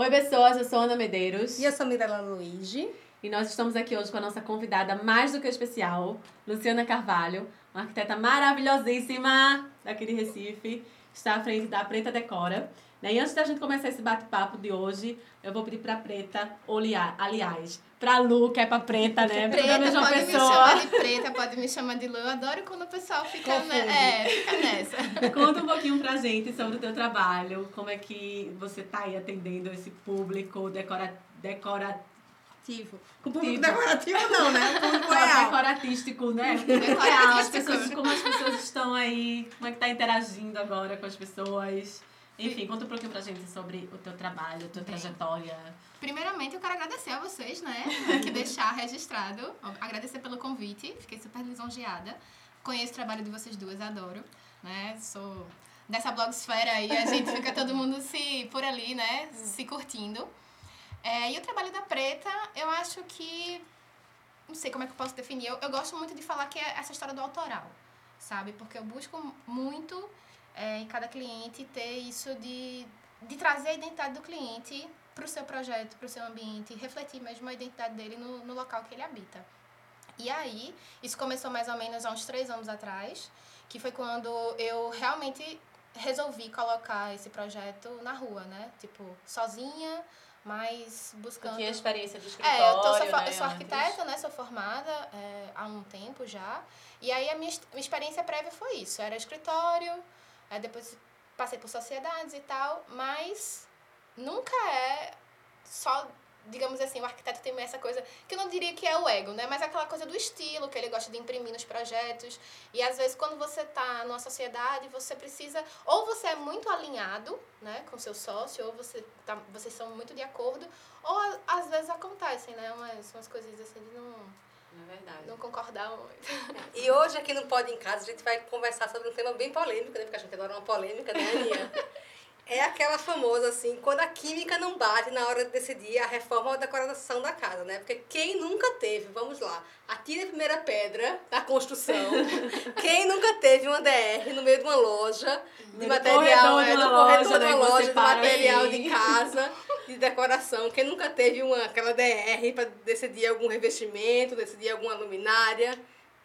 Oi, pessoas, eu sou Ana Medeiros. E eu sou Mirella Luigi. E nós estamos aqui hoje com a nossa convidada mais do que especial, Luciana Carvalho, uma arquiteta maravilhosíssima daqui de Recife. Está à frente da Preta Decora. Né? E antes da gente começar esse bate-papo de hoje, eu vou pedir pra Preta olhar, aliás, pra Lu, que é pra Preta, né? Preta, Pra mesma pode pessoa. me chamar de preta, pode me chamar de Lu. Eu adoro quando o pessoal fica, né, é, fica nessa. Conta um pouquinho pra gente sobre o teu trabalho, como é que você tá aí atendendo esse público decora, decora, Decorativo. Com público Tipo. decorativo não, né? O público real. decoratístico, né? Decoratístico. Real, as pessoas, como as pessoas estão aí, como é que tá interagindo agora com as pessoas. Enfim, conta um pouquinho pra gente sobre o teu trabalho, a tua trajetória. Primeiramente, eu quero agradecer a vocês, né, que deixar registrado. Agradecer pelo convite, fiquei super lisonjeada. Conheço o trabalho de vocês duas, adoro, né, sou dessa blogosfera aí, a gente fica todo mundo se, por ali, né, se curtindo. É, e o trabalho da Preta, eu acho que, não sei como é que eu posso definir, eu, eu gosto muito de falar que é essa história do autoral, sabe? Porque eu busco muito é, em cada cliente ter isso de, de trazer a identidade do cliente para o seu projeto, para o seu ambiente, refletir mesmo a identidade dele no, no local que ele habita. E aí, isso começou mais ou menos há uns três anos atrás, que foi quando eu realmente resolvi colocar esse projeto na rua, né? Tipo, sozinha, mas buscando... Que a experiência do escritório, É, eu, tô, sou, né, eu sou arquiteta, né? Sou formada é, há um tempo já. E aí a minha, minha experiência prévia foi isso. Era escritório, aí depois passei por sociedades e tal, mas nunca é só, digamos assim, o arquiteto tem essa coisa, que eu não diria que é o ego, né? Mas aquela coisa do estilo, que ele gosta de imprimir nos projetos. E às vezes quando você tá numa sociedade, você precisa, ou você é muito alinhado, né, com seu sócio, ou você tá, vocês são muito de acordo, ou às vezes acontecem, né, umas, umas coisinhas assim de não, É verdade. não concordar muito. E hoje aqui no Pode em Casa a gente vai conversar sobre um tema bem polêmico, né? Porque a gente adora uma polêmica, né, Aninha? É aquela famosa, assim, quando a química não bate na hora de decidir a reforma ou a decoração da casa, né? Porque quem nunca teve, vamos lá, atire a primeira pedra da construção. quem nunca teve uma DR no meio de uma loja de No material, é, de no corredor de né, uma você loja de material assim. de casa, de decoração. Quem nunca teve uma, aquela DR para decidir algum revestimento, decidir alguma luminária.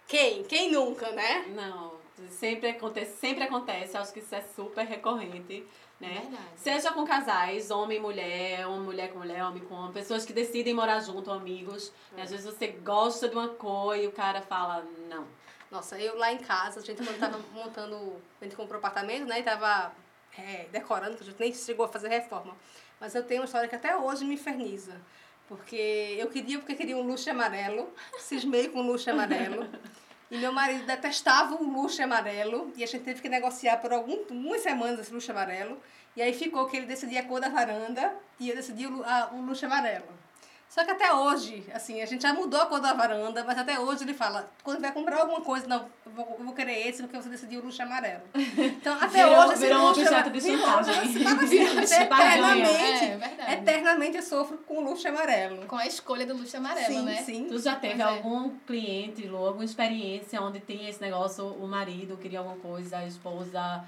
Quem? Quem nunca, né? Não, sempre acontece, sempre acontece, acho que isso é super recorrente, né? Verdade. Seja com casais, homem e mulher, ou mulher com mulher, homem com homem, pessoas que decidem morar junto, amigos. E às vezes você gosta de uma cor e o cara fala, não. Nossa, eu lá em casa, a gente quando tava montando, a gente comprou apartamento, né? E tava é, decorando, que a gente nem chegou a fazer reforma. Mas eu tenho uma história que até hoje me inferniza. Porque eu queria, porque queria um luxo amarelo, cismei com um luxo amarelo. E meu marido detestava o luxo amarelo. E a gente teve que negociar por algumas semanas esse luxo amarelo. E aí ficou que ele decidia a cor da varanda e eu decidi o, a- o luxo amarelo. Só que até hoje, assim, a gente já mudou a cor da varanda, mas até hoje ele fala, quando vai comprar alguma coisa, não, eu vou, eu vou querer esse porque você decidiu o luxo amarelo. Então, até Virou- hoje esse virou um luxo objeto de eternamente, É, verdade. eternamente eu sofro com o luxo amarelo. Com a escolha do luxo amarelo, sim, né? sim. Tu já teve Pois é. algum cliente, Lu, alguma experiência onde tem esse negócio, o marido queria alguma coisa, a esposa,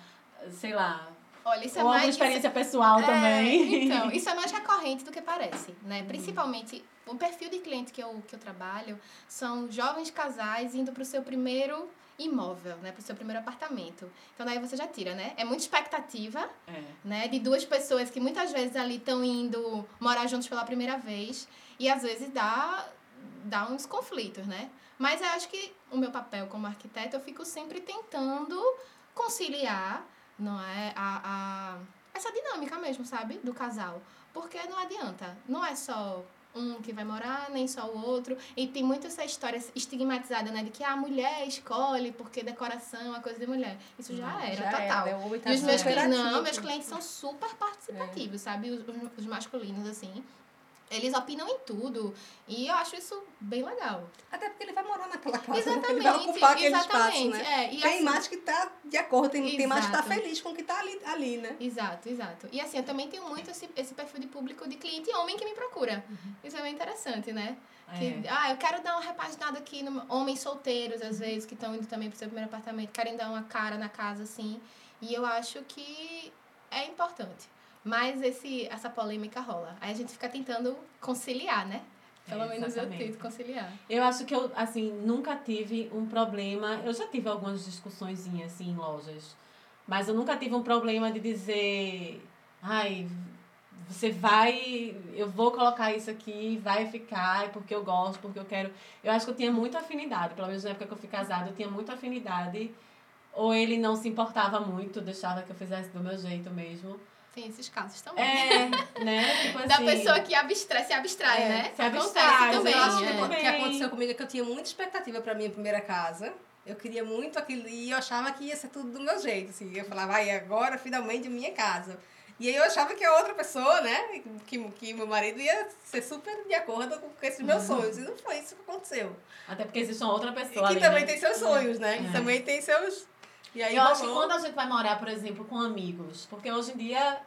sei lá. Olha, isso é ou mais... experiência pessoal É, também. Então, isso é mais recorrente do que parece, né? Principalmente, o perfil de cliente que eu, que eu trabalho são jovens casais indo para o seu primeiro imóvel, né? Para o seu primeiro apartamento. Então, daí você já tira, né? É muita expectativa, É. né? De duas pessoas que muitas vezes ali estão indo morar juntos pela primeira vez. E às vezes dá, dá uns conflitos, né? Mas eu acho que o meu papel como arquiteta, eu fico sempre tentando conciliar, não é? A, a, essa dinâmica mesmo, sabe? Do casal. Porque não adianta. Não é só um que vai morar, nem só o outro. E tem muito essa história estigmatizada, né? De que a mulher escolhe porque decoração é coisa de mulher. Isso já era, Já total. tá E os meus clientes, não, meus clientes são super participativos, sabe? Os, os- os masculinos, assim. Eles opinam em tudo. E eu acho isso bem legal. Até porque ele vai morar naquela casa. né? Exatamente. Ele vai ocupar aquele exatamente. espaço, né? É, e tem assim- mais que tá de acordo, tem, tem mais que tá feliz com o que tá ali, ali né? Exato, exato. E assim, eu também tenho muito esse, esse perfil de público de cliente homem que me procura. Isso é bem interessante, né? Que, É. ah, eu quero dar uma repaginada aqui no homens solteiros, às vezes, que estão indo também pro seu primeiro apartamento, querem dar uma cara na casa, assim. E eu acho que é importante. Mais esse, essa polêmica rola. Aí a gente fica tentando conciliar, né? Pelo É, menos eu tento conciliar. Eu acho que eu, assim, nunca tive um problema. Eu já tive algumas discussões assim em lojas. Mas eu nunca tive um problema de dizer, ai, você vai, eu vou colocar isso aqui, vai ficar, é porque eu gosto, porque eu quero. Eu acho que eu tinha muita afinidade, pelo menos na época que eu fui casada, eu tinha muita afinidade. Ou ele não se importava muito, deixava que eu fizesse do meu jeito mesmo. Tem esses casos também. É, né? Tipo Da assim, pessoa que abstrai, se abstrai, É, né? se Acontece abstrai, também. Eu acho que é. o que Também. aconteceu comigo é que eu tinha muita expectativa pra minha primeira casa. Eu queria muito aquilo e eu achava que ia ser tudo do meu jeito. Assim. Eu falava, ai, agora finalmente minha casa. E aí eu achava que a outra pessoa, né, que, que meu marido ia ser super de acordo com esses meus sonhos. E não foi isso que aconteceu. Até porque existe uma outra E pessoa que ali, também né? tem seus sonhos, né? Que É. também tem seus. E aí eu acho que quando a gente vai morar, por exemplo, com amigos, porque hoje em dia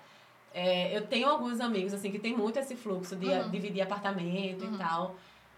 é, eu tenho alguns amigos assim que tem muito esse fluxo de Uhum. dividir apartamento Uhum. e tal.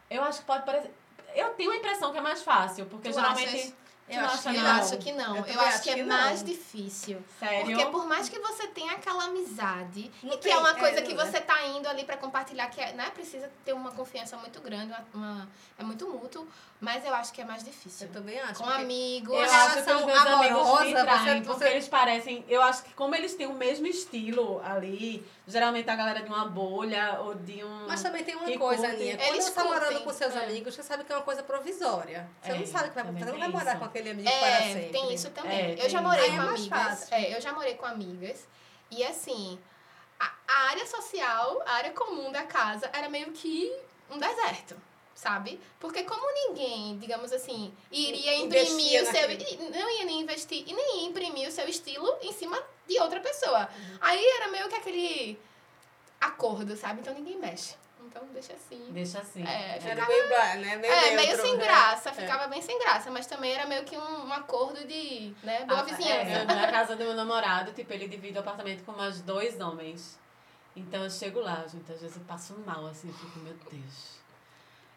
Eu acho que pode parecer. Eu tenho a impressão que é mais fácil, porque Tu geralmente. achas? Eu acho que Eu não? acho que não. Eu Eu, acho acho que é que mais não. difícil. Sério? Porque por mais que você tenha aquela amizade, Não e que tem, é uma é, coisa não que é. você tá indo ali pra compartilhar, que é, né, precisa ter uma confiança muito grande, uma, uma- é muito mútuo, mas eu acho que é mais difícil. Eu também acho. Com porque- amigos, Eu acho que os relação meus amigos me amorosa, traem, você- porque você- eles parecem. Eu acho que como eles têm o mesmo estilo ali, geralmente a galera de uma bolha ou de um. Mas também tem uma que coisa. Aninha. Quando Eles você tá morando com seus é. amigos, você sabe que é uma coisa provisória. Você É, não sabe que vai, também você não vai morar isso. com aquele amigo para É, sempre. tem isso também. É, eu tem já morei com é mais amigas. fácil. É, eu já morei com amigas. E assim, a, a área social, a área comum da casa era meio que um deserto. Sabe? Porque como ninguém, digamos assim, iria imprimir Investia o seu. naquilo. Não ia nem investir e nem ia imprimir o seu estilo em cima de outra pessoa. Uhum. Aí era meio que aquele acordo, sabe? Então ninguém mexe. Então deixa assim. Deixa assim. É, Era meio, né? meio É, meio sem né? graça, É. ficava bem sem graça, mas também era meio que um, um acordo de, né, boa Ah, vizinhança. É, na casa do meu namorado, tipo, ele divide o apartamento com mais dois homens. Então eu chego lá, gente, às vezes eu passo mal, assim, eu fico, meu Deus.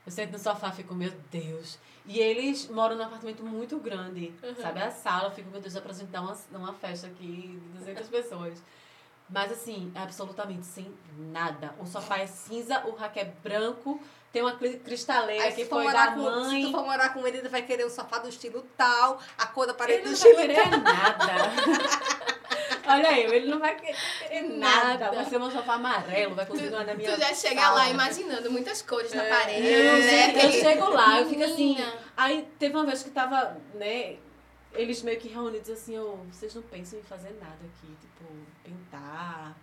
Eu sento no sofá e fico, meu Deus. E eles moram num apartamento muito grande, Uhum. sabe? A sala, eu fico, meu Deus, dá pra gente dar uma, uma festa aqui de 200 pessoas. Mas assim, é absolutamente sem nada. O sofá é cinza, o rack é branco, tem uma cri- cristaleira Aí, que foi da com, mãe. se tu for morar com ele, ele vai querer o sofá do estilo tal, a cor da parede Ele do não vai estilo querer nada. Olha aí, ele não vai querer nada. Nada. Vai ser um sofá amarelo, vai continuar na minha Tu já chega sala. lá imaginando muitas cores na É. parede, Eu, né? eu chego lá, eu fico assim. Aí teve uma vez que tava, né? Eles meio que reunidos assim, eu, vocês não pensam em fazer nada aqui, tipo, pintar,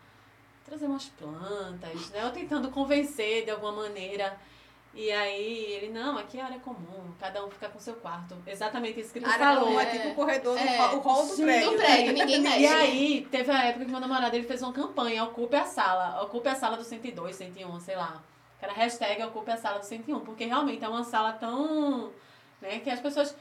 trazer umas plantas, né? Eu tentando convencer de alguma maneira. E aí ele, não, aqui é área comum, cada um fica com seu quarto. Exatamente isso que ele área falou. comum, é tipo o corredor, do É. hall- o hall do Sim, prédio. Do prédio, ninguém mexe. E aí, teve a época que meu namorado ele fez uma campanha, ocupe a sala, ocupe a sala do 102, 101, sei lá. Que era hashtag ocupe a sala do 101, porque realmente é uma sala tão, né, que as pessoas...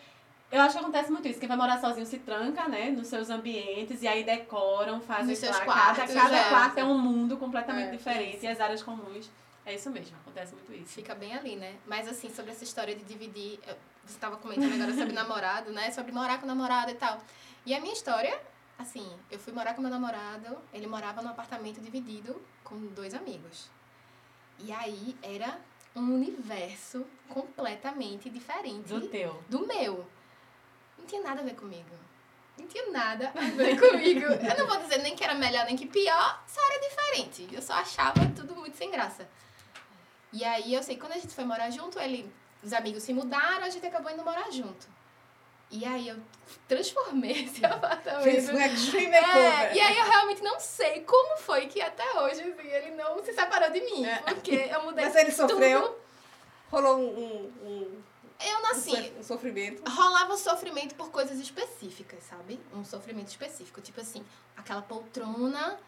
Eu acho que acontece muito isso, quem vai morar sozinho se tranca, né, nos seus ambientes, e aí decoram, fazem Nos seus lá, cada, quartos, cada é. quarto é um mundo completamente É, diferente, e as áreas comuns, é isso mesmo, acontece muito isso. Fica bem ali, né? Mas assim, sobre essa história de dividir, você estava comentando agora sobre namorado, né? Sobre morar com namorado e tal. E a minha história, assim, eu fui morar com meu namorado, ele morava num apartamento dividido com dois amigos. E aí era um universo completamente diferente Do teu. do meu. Não tinha nada a ver comigo. Não tinha nada a ver comigo. Eu não vou dizer nem que era melhor nem que pior, só era diferente. Eu só achava tudo muito sem graça. E aí eu sei que quando a gente foi morar junto, ele, os amigos se mudaram, a gente acabou indo morar junto. E aí eu transformei esse apartamento. Fez um extreme É, e aí eu realmente não sei como foi que até hoje assim, ele não se separou de mim. É. Porque eu mudei Mas ele sofreu? tudo. Rolou um, um, um, Eu, so- um sofrimento. rolava sofrimento por coisas específicas, sabe? Um sofrimento específico. Tipo assim, aquela poltrona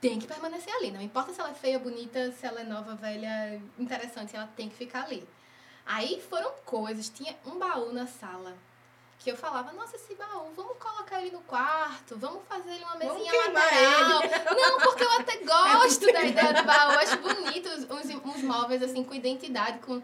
tem que permanecer ali. Não importa se ela é feia, bonita, se ela é nova, velha, interessante, ela tem que ficar ali. Aí foram coisas. Tinha um baú na sala que eu falava, nossa, esse baú, colocar ele no quarto, vamos fazer ele uma mesinha lateral. ele. Não, porque eu até gosto da ideia do baú, acho bonito uns, uns, móveis assim com identidade, com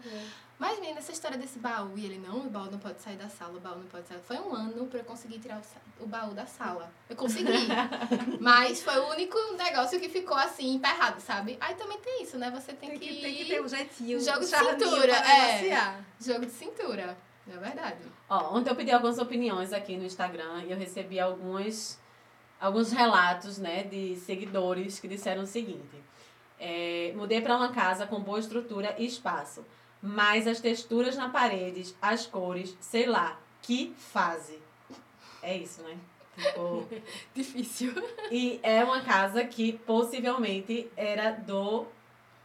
mas, menina, essa história desse baú, e ele, não, o baú não pode sair da sala, o baú não pode sair. Foi um ano pra eu conseguir tirar o, o baú da sala. Eu consegui. mas foi o único negócio que ficou assim, emperrado, sabe? Aí também tem isso, né? Você tem, Tem que. que, tem que ter um jeitinho, Jogo de cintura, é. negociar. Jogo de cintura. É verdade. Ó, ontem eu pedi algumas opiniões aqui no Instagram e eu recebi alguns, alguns relatos, né, de seguidores que disseram o seguinte. É, mudei para uma casa com boa estrutura e espaço, mas as texturas na paredes, as cores, sei lá, que fase. É isso, né? Tipo, Difícil. e é uma casa que possivelmente era do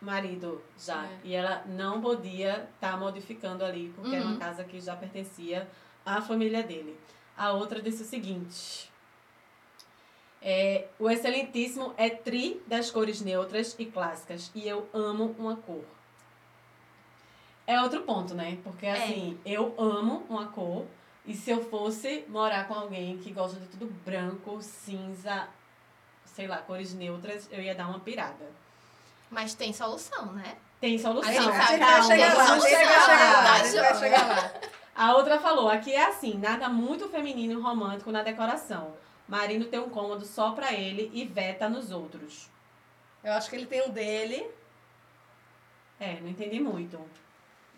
marido já. É. E ela não podia estar modificando ali, porque era uma Uhum. casa que já pertencia à família dele. A outra disse o seguinte. É, o excelentíssimo é tri das cores neutras e clássicas. E eu amo uma cor. É outro ponto, né? Porque assim, eu amo uma cor. E se eu fosse morar com alguém que gosta de tudo branco, cinza, sei lá, cores neutras, eu ia dar uma pirada. Mas tem solução, né? Tem solução. A gente A gente vai chegar lá, a gente vai chegar lá, a gente vai chegar lá. A outra falou, aqui é assim, nada muito feminino e romântico na decoração. Marino tem um cômodo só pra ele e veta nos outros. Eu acho que ele tem um dele. É, não entendi muito.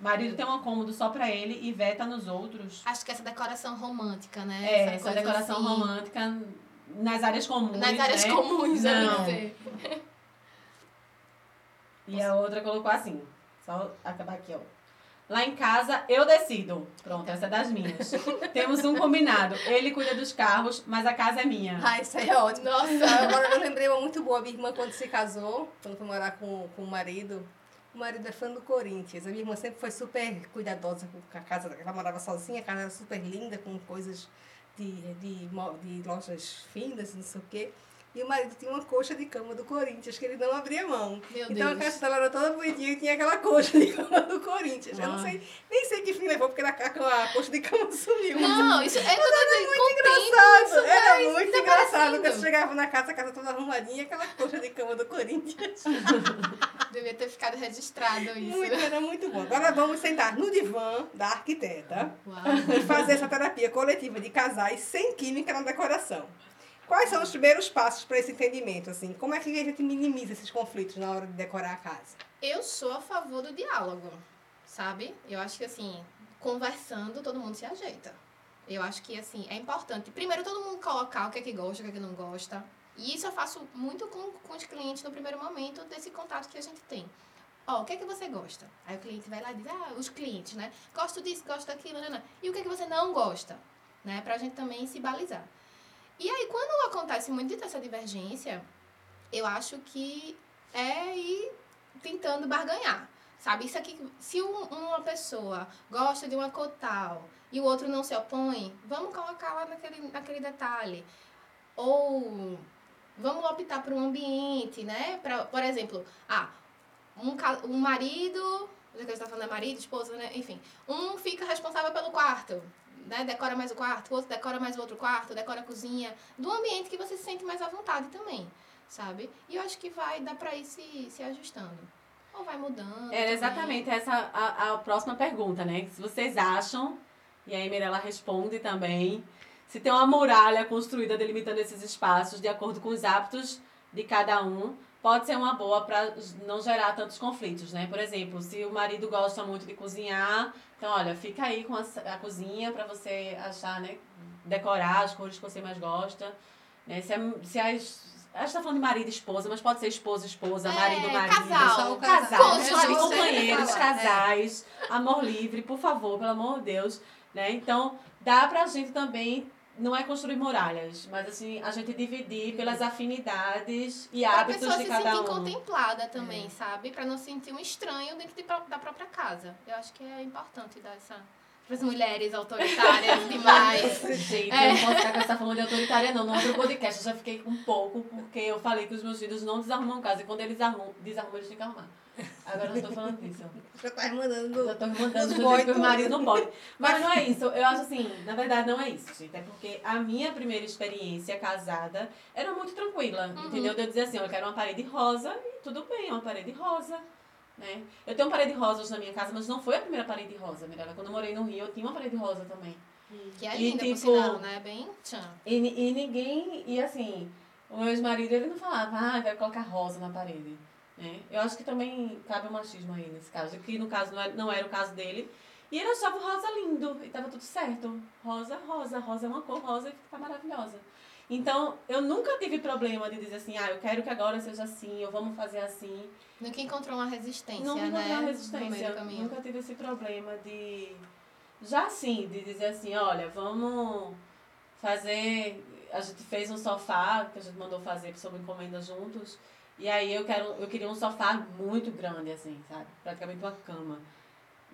Marido tem um cômodo só pra ele e veta nos outros. Acho que essa decoração romântica, né? É, essa coisa decoração assim, romântica nas áreas comuns, Nas áreas né? comuns, eu Não. não sei. E a outra colocou assim. Só acabar aqui, ó. Lá em casa, eu decido. Pronto, essa é das minhas. Temos um combinado. Ele cuida dos carros, mas a casa é minha. Ah, isso aí é ótimo. Nossa. Agora eu lembrei uma muito boa. Minha irmã, quando se casou, quando foi morar com, com o marido, o marido é fã do Corinthians. A minha irmã sempre foi super cuidadosa com a casa. Ela morava sozinha, a casa era super linda, com coisas de, de, de lojas finas, não sei o quê. E o marido tinha uma coxa de cama do Corinthians, que ele não abria mão. Meu então a Deus. casa dela era toda bonitinha e tinha aquela coxa de cama do Corinthians. Eu não Ah. sei, nem sei que fim levou, porque a, a, a coxa de cama sumiu. Não, isso é tudo com engraçado. tempo, isso Era muito desaparecendo. engraçado. Quando eu chegava na casa, a casa toda arrumadinha, aquela coxa de cama do Corinthians. Devia ter ficado registrado isso. Muito, era muito bom. Agora vamos sentar no divã da arquiteta Uau. e fazer essa terapia coletiva de casais sem química na decoração. Quais são os primeiros passos para esse entendimento? Assim, como é que a gente minimiza esses conflitos na hora de decorar a casa? Eu sou a favor do diálogo, sabe? Eu acho que assim, conversando, todo mundo se ajeita. Eu acho que assim, é importante. Primeiro todo mundo colocar o que é que gosta, o que é que não gosta. E isso eu faço muito com, com os clientes no primeiro momento desse contato que a gente tem. Ó, o que é que você gosta? Aí o cliente vai lá e diz, ah, os clientes, né? Gosto disso, gosto daquilo, né? né. E o que é que você não gosta? Né? Pra gente também se balizar. E aí, quando acontece muito dessa divergência, eu acho que é ir tentando barganhar. Sabe, isso aqui, se um- uma pessoa gosta de uma cor tal e o outro não se opõe, vamos colocar lá naquele, naquele detalhe. Ou vamos optar por um ambiente, né? Pra, por exemplo, ah, um, um marido, já que a gente está falando de marido, esposa, né? Enfim, um fica responsável pelo quarto, né? Decora mais o quarto, o outro decora mais o outro quarto, decora a cozinha, do ambiente que você se sente mais à vontade também, sabe? E eu acho que vai dar pra ir se, se ajustando. Ou vai mudando. Era exatamente essa a, a próxima pergunta, né? Se vocês acham, e aí Mirella responde também, se tem uma muralha construída delimitando esses espaços de acordo com os hábitos de cada um, pode ser uma boa para não gerar tantos conflitos, né? Por exemplo, se o marido gosta muito de cozinhar, então olha, fica aí com a, a cozinha para você achar, né? Decorar as cores que você mais gosta. Né? Se, a- se as. A gente tá falando de marido e esposa, mas pode ser esposa, esposa, É, marido, marido. casal. Casal, sabe? você companheiros, fala, casais, amor livre, por favor, pelo amor de Deus, né? Então, dá pra gente também, não é construir muralhas, mas assim, a gente dividir pelas afinidades e Pra hábitos pessoa de se cada sentir um. contemplada também, sabe? Pra não sentir um estranho dentro de da própria casa. Eu acho que é importante dar essa, As mulheres autoritárias demais. Gente, É. eu não posso ficar com essa fama de autoritária, não. No outro podcast eu já fiquei um pouco, porque eu falei que os meus filhos não desarrumam casa. E quando eles arrumam, desarrumam, eles têm que arrumar. Agora eu não tô falando disso. Já tá mandando. Já tô mandando Os do boy jeito que os tudo. maridos não podem. Mas não é isso. Eu acho assim, na verdade não é isso, gente. É porque a minha primeira experiência casada era muito tranquila, entendeu? De eu dizer assim, eu quero uma parede rosa e tudo bem, é uma parede rosa. Né? Eu tenho uma parede rosa hoje na minha casa, mas não foi a primeira parede rosa, Mirella. Quando eu morei no Rio, eu tinha uma parede rosa também. Que é E, linda, tipo, por sinal, né? Bem tchan. E, e ninguém, e assim, o meu ex-marido, ele não falava, ah, vai colocar rosa na parede. Né? Eu acho que também cabe o machismo aí nesse caso, que no caso não era, não era o caso dele. E ele achava o rosa lindo, e tava tudo certo. Rosa, rosa, rosa é uma cor rosa e fica maravilhosa. Então, eu nunca tive problema de dizer assim, ah, eu quero que agora seja assim, ou vamos fazer assim. Nunca encontrou uma resistência, Não né? encontrei uma No meio resistência. Nunca tive esse problema de. Já assim, de dizer assim, olha, vamos fazer. A gente fez um sofá que a gente mandou fazer sob encomenda juntos. E aí eu quero, eu queria um sofá muito grande, assim, sabe? Praticamente uma cama.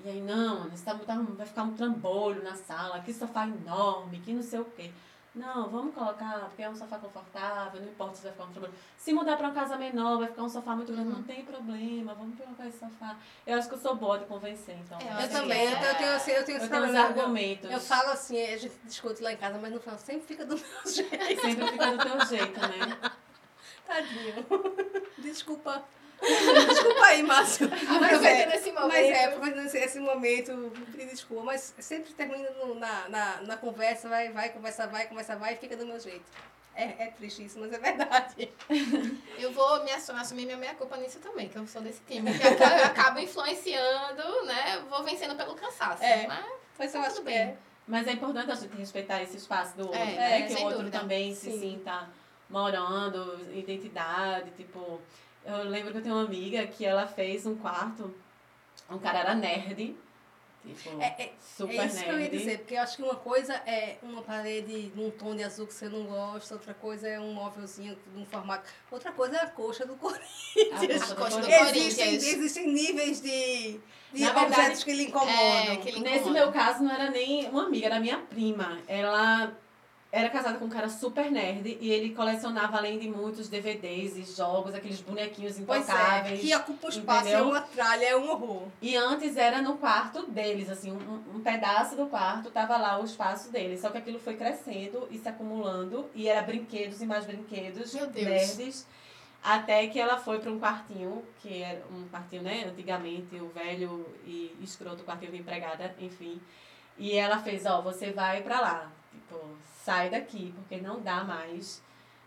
E aí, não, tá, tá- vai ficar um trambolho na sala, que sofá enorme, que não sei o quê. Não, vamos colocar, porque é um sofá confortável, não importa se vai ficar um trambolho. Se mudar pra uma casa menor, vai ficar um sofá muito grande, não tem problema, vamos colocar esse sofá. Eu acho que eu sou boa de convencer, então. É, Eu também, que eu, tenho, assim, eu tenho Eu tenho os argumentos. eu falo assim, a gente discute lá em casa, mas no final sempre fica do meu jeito. Sempre fica do teu jeito, né? Tadinho. Desculpa. Desculpa aí, Márcio. Mas Aproveitando é, esse momento. mas é, aproveitando esse, esse momento, pedir desculpa. Mas sempre termina no- na, na, na conversa, vai, vai, conversa, vai, conversa, vai, e fica do meu jeito. É, é triste isso, mas é verdade. Eu vou me assu- assumir minha meia culpa nisso também, que eu sou desse time. Que aca- eu acabo influenciando, né? Vou vencendo pelo cansaço. É. Mas Mas eu Tá acho tudo que bem. é. Mas é importante a gente respeitar esse espaço do outro, É, né? é, que o outro dúvida. também se Sim. sinta morando, identidade, tipo... Eu lembro que eu tenho uma amiga que ela fez um quarto, um cara era nerd, tipo, É, é, super é isso que eu ia nerd. dizer, porque eu acho que uma coisa é uma parede num tom de azul que você não gosta, outra coisa é um móvelzinho num formato, outra coisa é a coxa do A Corinthians. do coxa do Corinthians. Existem, existem níveis de, de Na verdade, objetos que lhe incomodam. É, que ele Nesse meu caso, não era nem uma amiga, era minha prima. Ela era casada com um cara super nerd e ele colecionava, além de muitos DVDs e jogos, aqueles bonequinhos é, intocáveis. que ocupa o espaço, é uma tralha, é um horror. E antes era no quarto deles, assim, um, um pedaço do quarto tava lá o espaço deles. Só que aquilo foi crescendo e se acumulando e era brinquedos e mais brinquedos, Meu Deus. nerds. Até que ela foi para um quartinho, que era um quartinho, né, antigamente, o velho e escroto quartinho de empregada, enfim. E ela fez, ó, você vai pra lá, tipo, sai daqui, porque não dá mais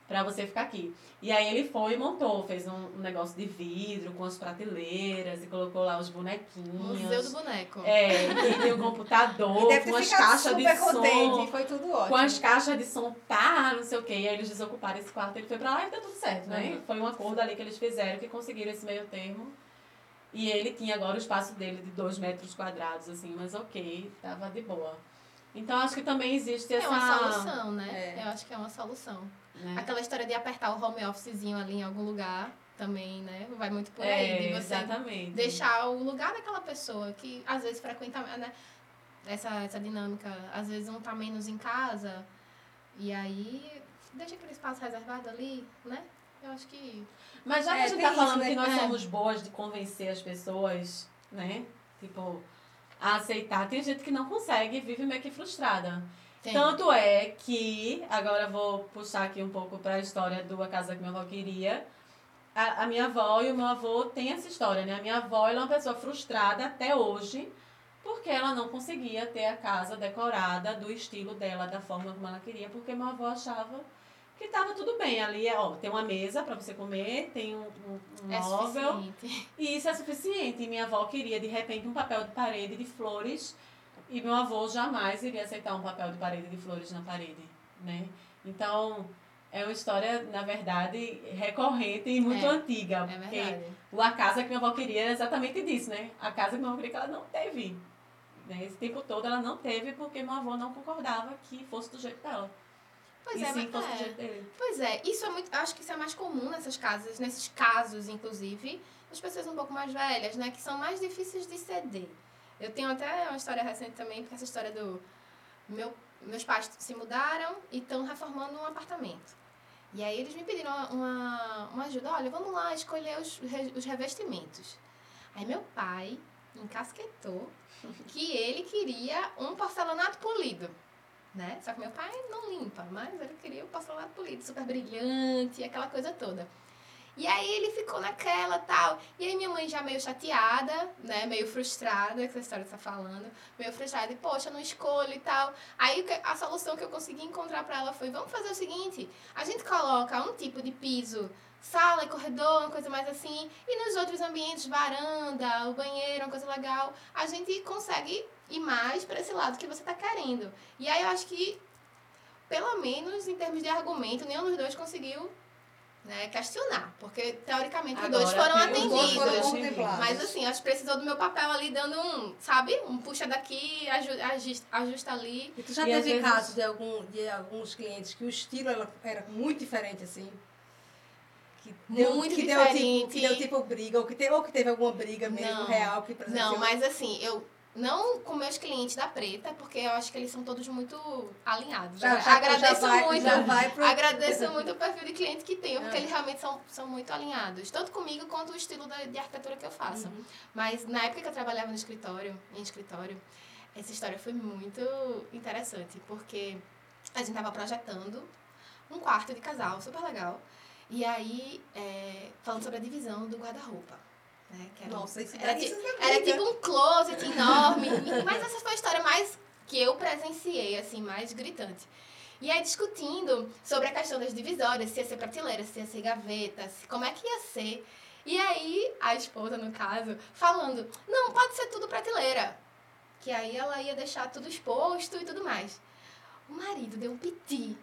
pra você ficar aqui. E aí ele foi e montou, fez um, um negócio de vidro com as prateleiras e colocou lá os bonequinhos. Museu do Boneco. É, e tem um computador E com as caixas de super som. contente, foi tudo ótimo. Com as caixas de som, pá, não sei o quê. E aí eles desocuparam esse quarto, ele foi pra lá e deu tudo certo, né? Uhum. Foi um acordo ali que eles fizeram, que conseguiram esse meio termo. E ele tinha agora o espaço dele de dois metros quadrados, assim, mas ok, tava de boa. Então acho que também existe É essa. uma solução, né? É. Eu acho que é uma solução. né? Aquela história de apertar o home officezinho ali em algum lugar também, né? Vai muito por É, aí. De você exatamente. deixar o lugar daquela pessoa que às vezes frequenta, né? Essa, essa dinâmica, às vezes um tá menos em casa e aí deixa aquele espaço reservado ali, né? Eu acho que Mas já que É, a gente tá isso, falando né? que nós É. somos boas de convencer as pessoas, né? Tipo, a aceitar, tem gente que não consegue vive meio que frustrada. tem. Tanto é que, agora vou puxar aqui um pouco para a história do A Casa que Minha Avó Queria. A, a minha avó e o meu avô têm essa história, né? A minha avó ela é uma pessoa frustrada até hoje, porque ela não conseguia ter a casa decorada do estilo dela, da forma como ela queria, porque meu avô achava que estava tudo bem. Ali, é, ó, tem uma mesa para você comer, tem um, um, é móvel, e isso é suficiente. E minha avó queria, de repente, um papel de parede de flores. E meu avô jamais iria aceitar um papel de parede de flores na parede, né? Então, é uma história, na verdade, recorrente e muito É, antiga. É porque verdade. o a casa que minha avó queria era exatamente disso, né? A casa que minha avó queria que ela não teve. Né? Esse tempo todo ela não teve porque meu avô não concordava que fosse do jeito dela. Pois e é, sim mas é. Pois é, isso é muito. Acho que isso é mais comum nessas casas, nesses casos, inclusive, das pessoas um pouco mais velhas, né? Que são mais difíceis de ceder. Eu tenho até uma história recente também, porque essa história do. Meu, meus pais se mudaram e estão reformando um apartamento. E aí eles me pediram uma, uma ajuda. Olha, vamos lá escolher os, re- os revestimentos. Aí meu pai encasquetou que ele queria um porcelanato polido. Né? Só que meu pai não limpa, mas ele queria o porcelanato polido, super brilhante, aquela coisa toda. E aí ele ficou naquela tal. E aí minha mãe já meio chateada, né? Meio frustrada, que essa história tá falando. Meio frustrada. E, poxa, não escolho e tal. Aí a solução que eu consegui encontrar pra ela foi, vamos fazer o seguinte. A gente coloca um tipo de piso, sala e corredor, uma coisa mais assim. E nos outros ambientes, varanda, o banheiro, uma coisa legal. A gente consegue ir mais pra esse lado que você tá querendo. E aí eu acho que, pelo menos em termos de argumento, nenhum dos dois conseguiu né, questionar, porque teoricamente os dois Agora, foram os dois foram atendidos. Mas assim, acho que precisou do meu papel ali dando um, sabe? Um puxa daqui, aju- ajusta, ajusta ali. E tu já E teve vezes- casos de, algum, de alguns clientes que o estilo era muito diferente, assim? Que deu, Muito que Deu, tipo, diferente. que deu tipo briga, ou que, te, ou que teve alguma briga mesmo Não. real que presenciou. Não, mas assim, eu não com meus clientes da Preta, porque eu acho que eles são todos muito alinhados. Já, já, agradeço já vai, muito. Já vai pro... Agradeço muito o perfil de cliente que tenho, porque É. eles realmente são, são muito alinhados, tanto comigo quanto o estilo da, de arquitetura que eu faço. Uhum. Mas na época que eu trabalhava no escritório, em escritório, essa história foi muito interessante, porque a gente tava projetando um quarto de casal, super legal. E aí, é, falando sobre a divisão do guarda-roupa. Né, que era, Nossa, isso era, ti- isso é era briga. tipo um closet enorme. mas essa foi a história mais que eu presenciei, assim, mais gritante. E aí discutindo sobre a questão das divisórias, se ia ser prateleira, se ia ser gaveta, se, como é que ia ser. E aí a esposa, no caso, falando, não, pode ser tudo prateleira. Que aí ela ia deixar tudo exposto e tudo mais. O marido deu um piti.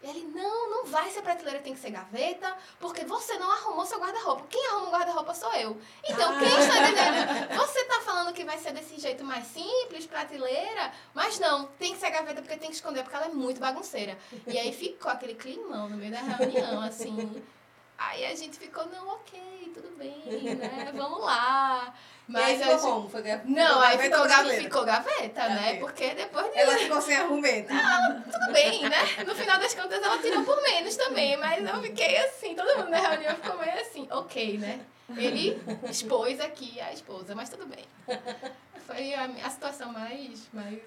Ele, não, não vai ser prateleira, tem que ser gaveta, porque você não arrumou seu guarda-roupa. Quem arruma o guarda-roupa sou eu. Então, quem está entendendo? Você tá falando que vai ser desse jeito mais simples, prateleira, mas não, tem que ser gaveta porque tem que esconder, porque ela é muito bagunceira. E aí ficou aquele climão no meio da reunião, assim. Aí a gente ficou, não, ok, tudo bem, né? Vamos lá. e aí Mas ficou como? Foi Não, aí gaveta ficou, ou ga- brasileira? ficou gaveta, né? Gaveta. Porque depois de Ela ficou sem argumento. tudo bem, né? No final das contas, ela tirou por menos também, mas eu fiquei assim, todo mundo na reunião ficou meio assim, ok, né? Ele expôs aqui a esposa, mas tudo bem. Foi a, a situação mais, mais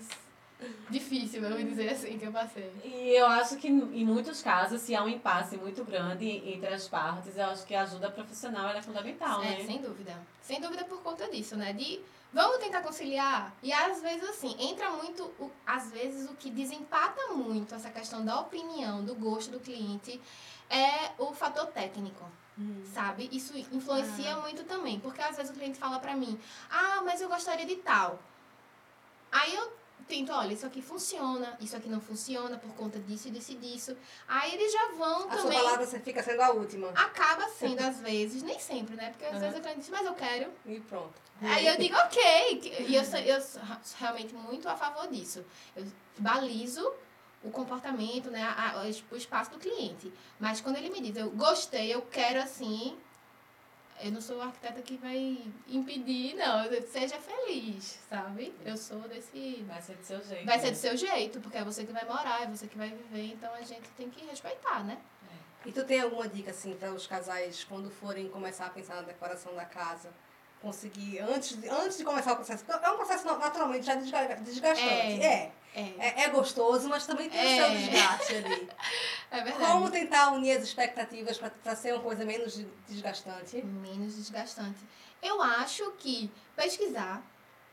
difícil, eu vou dizer assim, que eu passei. E eu acho que em muitos casos, se há um impasse muito grande entre as partes, eu acho que a ajuda profissional é fundamental, É, né? sem dúvida. Sem dúvida por conta disso, né? De vamos tentar conciliar. E às vezes, assim, entra muito, o, às vezes, o que desempata muito essa questão da opinião, do gosto do cliente, é o fator técnico. Sabe? Isso influencia muito também. Porque às vezes o cliente fala pra mim, ah, mas eu gostaria de tal. Aí eu tento, olha, isso aqui funciona, isso aqui não funciona por conta disso e disso e disso. Aí eles já vão A também. palavra fica sendo a última. Acaba sendo, às vezes, nem sempre, né? Porque às Uhum. vezes o cliente diz, mas eu quero. E pronto. Aí eu digo, ok. E eu sou, eu sou realmente muito a favor disso. Eu balizo o comportamento, né, a- a- o espaço do cliente. Mas quando ele me diz, eu gostei, eu quero assim, eu não sou a arquiteta que vai impedir, não. Seja feliz, sabe? Eu sou desse. Vai ser do seu jeito. Vai ser né? do seu jeito, porque é você que vai morar, é você que vai viver, então a gente tem que respeitar, né? E tu tem alguma dica, assim, para os casais, quando forem começar a pensar na decoração da casa? Conseguir, antes, de- antes de começar o processo, é um processo naturalmente já desga- desgastante. É. É, É, é gostoso, mas também tem o É. seu desgaste ali. é verdade. Como tentar unir as expectativas para ser uma coisa menos de- desgastante? Menos desgastante. Eu acho que pesquisar,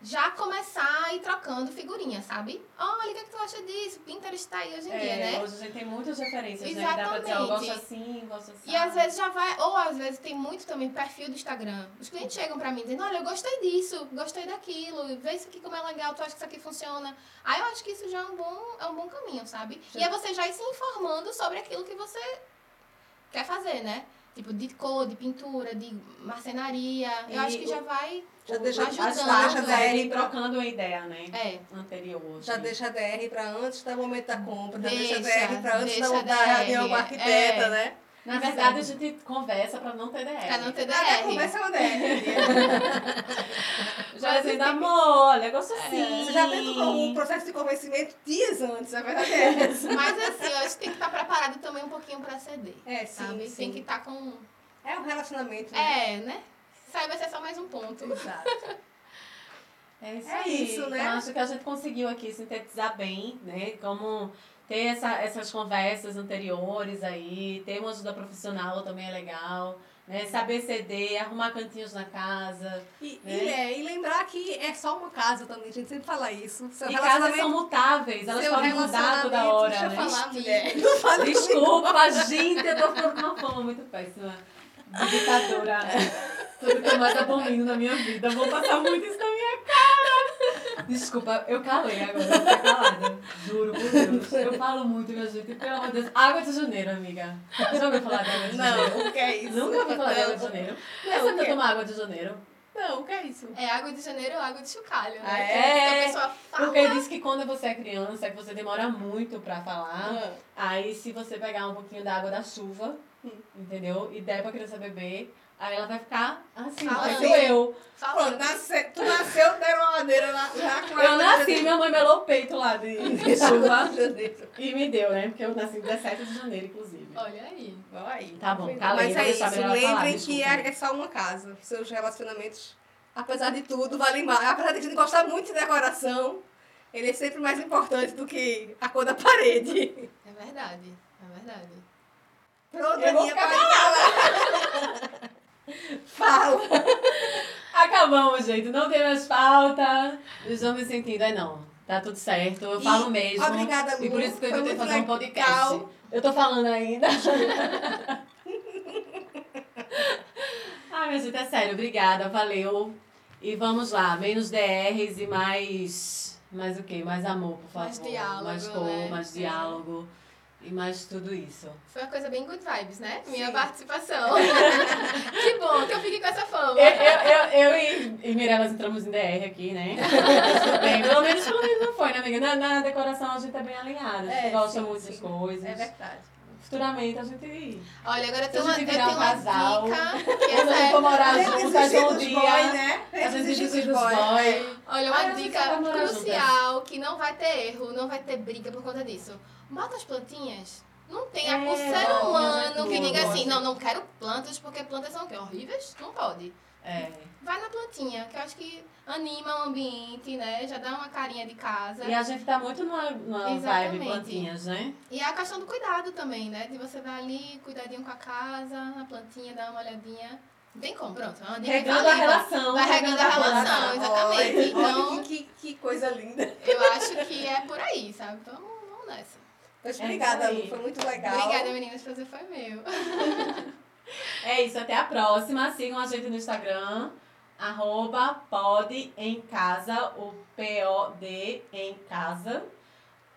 já começar a ir trocando figurinha, sabe? Olha, o que, é que tu acha disso? Pinterest tá aí hoje em dia, É, né? hoje a gente tem muitas referências, né? Que dá pra dizer, eu Exatamente. gosto assim, gosto assim. E às vezes já vai, ou às vezes tem muito também perfil do Instagram. Os clientes chegam pra mim dizendo, olha, eu gostei disso, gostei daquilo, vê isso aqui como é legal, tu acha que isso aqui funciona. Aí eu acho que isso já é um bom, é um bom caminho, sabe? E é você já ir se informando sobre aquilo que você quer fazer, né? Tipo, de cor, de pintura, de marcenaria. Eu E acho que o- já vai Já deixa, ajudando. As já deixa vai DR pra, trocando uma ideia, né? É. Anterior. já assim. deixa a DR para antes do momento da compra, já deixa, Deixa, a DR para antes da, a da reunião com a arquiteta, é. né? Na verdade, a gente conversa pra não ter DR. Pra não ter DR. começa uma DR. Já Mas fazendo amor, olha, gostosinho. Você já tem o processo de convencimento dias antes, a verdade é. Mas assim, eu acho que tem que estar preparado também um pouquinho pra ceder. É, sim, sabe? sim. Tem que estar com. É um relacionamento. né? É, né? Aí vai ser só mais um ponto. Exato. É isso É aí. isso, né? Então, acho que a gente conseguiu aqui sintetizar bem, né? Como ter essa, essas conversas anteriores aí, ter uma ajuda profissional também é legal, né? Saber ceder, arrumar cantinhos na casa. E, É. e, é, e lembrar que é só uma casa também, a gente sempre fala isso. Seu E casas são mutáveis, elas podem mudar toda hora, Deixa eu né? falar, mulher. Desculpa, gente, eu tô ficando com uma fama muito péssima. De ditadora. Tudo que eu mais abomino na minha vida. Vou passar muito isso na minha cara. Desculpa, eu calei agora, eu calada. Juro por Deus. Eu falo muito, minha gente. Pelo amor de Deus. Água de janeiro, amiga. Já ouviu falar de água de janeiro? Não, o que é isso? Nunca ouviu falar de água de janeiro? Não, Essa o não quê? toma água de janeiro? Não, o que é isso? É água de janeiro ou água de chocalho, né? Ah, é? Que a pessoa fala. Porque diz que quando você é criança, é que você demora muito pra falar. Ah. Aí, se você pegar um pouquinho da água da chuva. Entendeu? E der pra criança beber, aí ela vai ficar assim, Falando. feito eu. Pronto, Falando. nasce, tu nasceu, deram uma madeira lá, já com Eu nasci, minha mãe melou o peito lá de, de chuva de janeiro. e me deu, né? Porque eu nasci em 17 de janeiro, inclusive. Olha aí. Vai aí. Tá bom, calei, Mas é isso, lembrem que é, é só uma casa. Seus relacionamentos, apesar de tudo, valem mais. Apesar de a gente gostar muito de decoração, ele é sempre mais importante do que a cor da parede. É verdade. É verdade. Pronto, falar. Fala. Acabamos, gente. Não tem mais falta. Eu estou me sentindo, é não. Tá tudo certo. Eu E falo mesmo. obrigada, E por Lu. isso que eu tentei muito fazer um podcast. legal. Eu tô falando ainda. Ai, minha gente, é sério. Obrigada, valeu. E vamos lá. Menos DRs e mais... Mais o quê? Mais amor, por favor. Mais diálogo, Mais cor, né? mais diálogo. E mais tudo isso. Foi uma coisa bem good vibes, né? Minha Sim. participação. que bom que eu fiquei com essa fama. Eu, eu, eu, eu e, e Mirelas entramos em DR aqui, né? Bem. Pelo menos, pelo menos não foi, né, amiga? Na, na decoração a gente é bem alinhada. A gente É, gosta muito das coisas. É verdade. Futuramente a gente. Olha, agora tem uma, eu tenho um uma casal, dica. Que essa é, for morar que faz um dia. boy, né? A gente desiste dos boy. olha, uma Ai, dica vai morar crucial que não vai ter erro, não vai ter briga por conta disso. Bota as plantinhas. Não tem É, o ser humano que diga assim, não, não quero plantas porque plantas são? Horríveis? Não pode. É. Vai na plantinha, que eu acho que anima o ambiente, né? Já dá uma carinha de casa. E a gente tá muito numa, numa vibe Exatamente. plantinhas, né? E a questão do cuidado também, né? De você vai ali, cuidadinho com a casa, na plantinha, dar uma olhadinha. Não tem como, pronto. É Regando a relação. Vai regando a relação, exatamente. Olha, Então, olha que, que coisa linda. eu acho que é por aí, sabe? Então, vamos nessa. Mas É obrigada, isso aí. Lu. Foi muito legal. Obrigada, meninas. Prazer foi meu. É isso, até a próxima. Sigam a gente no Instagram. Arroba pode em casa, o P-O-D em casa.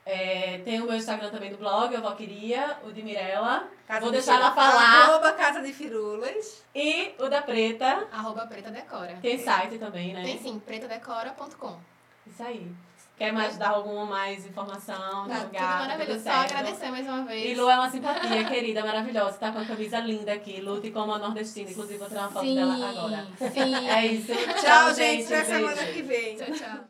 É, tem o meu Instagram também do blog, eu queria, o de Mirella. Casa Vou de deixar ela falar. Arroba Casa de Firulas. E o da Preta. Arroba Preta Decora. Tem site também, né? Tem sim, pretadecora.com. Isso aí. Quer mais dar alguma mais informação? Tá, divulgar, tudo maravilhoso. tudo Só agradecer mais uma vez. E Lu é uma simpatia, querida, maravilhosa. Tá com a camisa linda aqui. Lute como a nordestina. Inclusive, vou tirar uma foto sim, dela agora. sim. É isso. Tchau, gente. Até semana que vem. Tchau, tchau.